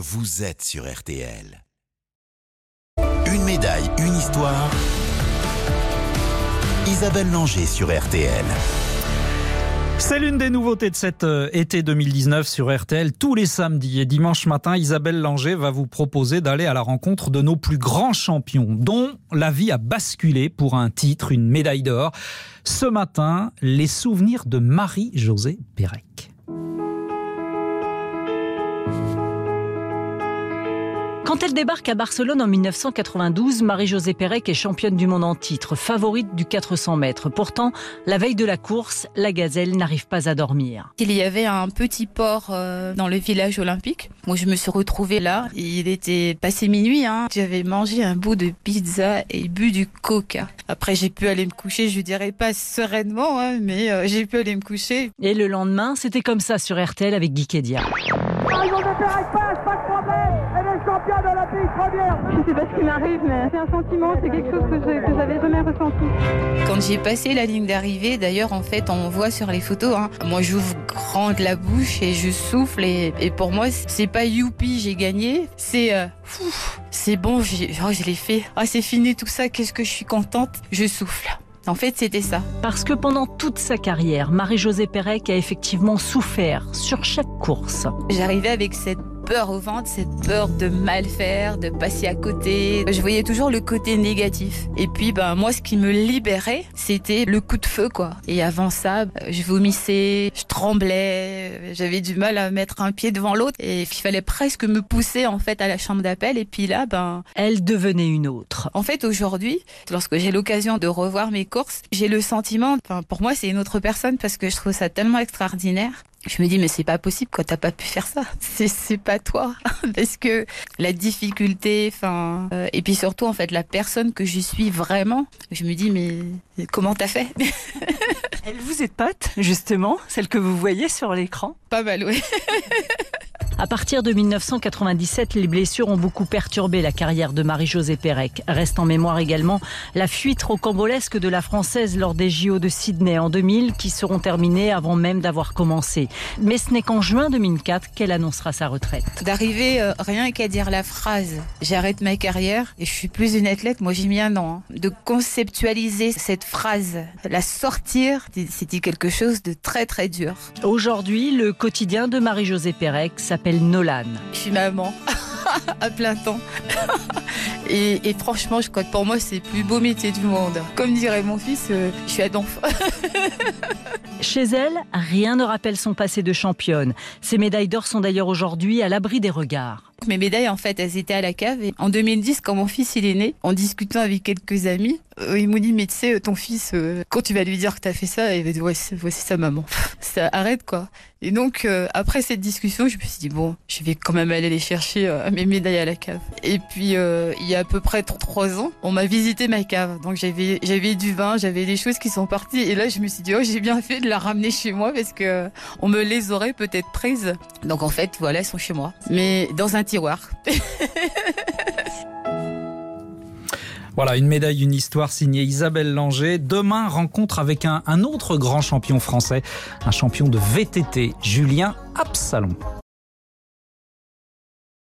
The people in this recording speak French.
vous êtes sur RTL. Une médaille, une histoire. Isabelle Langer sur RTL. C'est l'une des nouveautés de cet euh, été 2019 sur RTL. Tous les samedis et dimanches matin, Isabelle Langer va vous proposer d'aller à la rencontre de nos plus grands champions, dont la vie a basculé pour un titre, une médaille d'or. Ce matin, les souvenirs de Marie-Josée Pérec. Quand elle débarque à Barcelone en 1992, Marie-Josée Pérec est championne du monde en titre, favorite du 400 mètres. Pourtant, la veille de la course, la gazelle n'arrive pas à dormir. Il y avait un petit port euh, dans le village olympique. Moi, je me suis retrouvée là. Il était passé minuit. Hein. J'avais mangé un bout de pizza et bu du coca. Après, j'ai pu aller me coucher. Je dirais pas sereinement, hein, mais euh, j'ai pu aller me coucher. Et le lendemain, c'était comme ça sur RTL avec Guy Kedia. Je sais pas ce qui m'arrive, mais c'est un sentiment, c'est quelque chose que j'avais jamais ressenti. Quand j'ai passé la ligne d'arrivée, d'ailleurs, en fait, on voit sur les photos, hein, moi j'ouvre grande la bouche et je souffle. Et, pour moi, c'est pas youpi, j'ai gagné, c'est euh, c'est bon, oh, je l'ai fait. Ah, c'est fini tout ça, qu'est-ce que je suis contente, je souffle. En fait, c'était ça. Parce que pendant toute sa carrière, Marie-Josée Pérec a effectivement souffert sur chaque course. J'arrivais avec cette peur au ventre, cette peur de mal faire, de passer à côté. Je voyais toujours le côté négatif. Et puis, ben, moi, ce qui me libérait, c'était le coup de feu, quoi. Et avant ça, je vomissais, je tremblais, j'avais du mal à mettre un pied devant l'autre. Et il fallait presque me pousser, en fait, à la chambre d'appel. Et puis là, ben. Elle devenait une autre. En fait, aujourd'hui, lorsque j'ai l'occasion de revoir mes courses, j'ai le sentiment, enfin, pour moi, c'est une autre personne parce que je trouve ça tellement extraordinaire je me dis mais c'est pas possible quoi t'as pas pu faire ça. C'est c'est pas toi. Parce que la difficulté enfin euh, et puis surtout en fait la personne que je suis vraiment je me dis mais comment t'as fait? Elle vous est pote justement celle que vous voyez sur l'écran? Pas mal oui À partir de 1997, les blessures ont beaucoup perturbé la carrière de Marie-Josée Pérec. Reste en mémoire également la fuite rocambolesque de la Française lors des JO de Sydney en 2000 qui seront terminés avant même d'avoir commencé. Mais ce n'est qu'en juin 2004 qu'elle annoncera sa retraite. D'arriver euh, rien qu'à dire la phrase j'arrête ma carrière et je suis plus une athlète, moi j'ai mis un an. Hein. De conceptualiser cette phrase, la sortir, c'était quelque chose de très très dur? Aujourd'hui, le quotidien de Marie-Josée Pérec s'appelle Nolan. Je suis maman à plein temps. et, franchement, je crois que pour moi, c'est le plus beau métier du monde. Comme dirait mon fils, euh, je suis à donf. Chez elle, rien ne rappelle son passé de championne. Ses médailles d'or sont d'ailleurs aujourd'hui à l'abri des regards. Mes médailles, en fait, elles étaient à la cave. Et en 2010, quand mon fils il est né, en discutant avec quelques amis, euh, ils m'ont dit, mais tu sais, ton fils, euh, quand tu vas lui dire que tu as fait ça, il va dire, voici, voici sa maman. ça arrête, quoi. Et donc, euh, après cette discussion, je me suis dit, bon, je vais quand même aller les chercher mes médailles à la cave. Et puis, il y a à peu près trois ans, on m'a visité ma cave. Donc, j'avais, j'avais du vin, j'avais des choses qui sont parties. Et là, je me suis dit, oh, j'ai bien fait de la ramener chez moi parce que on me les aurait peut-être prises. Donc, en fait, voilà, elles sont chez moi. Mais dans un Voilà, une médaille, une histoire signée Isabelle Langer. Demain, rencontre avec un, un autre grand champion français, un champion de VTT, Julien Absalon.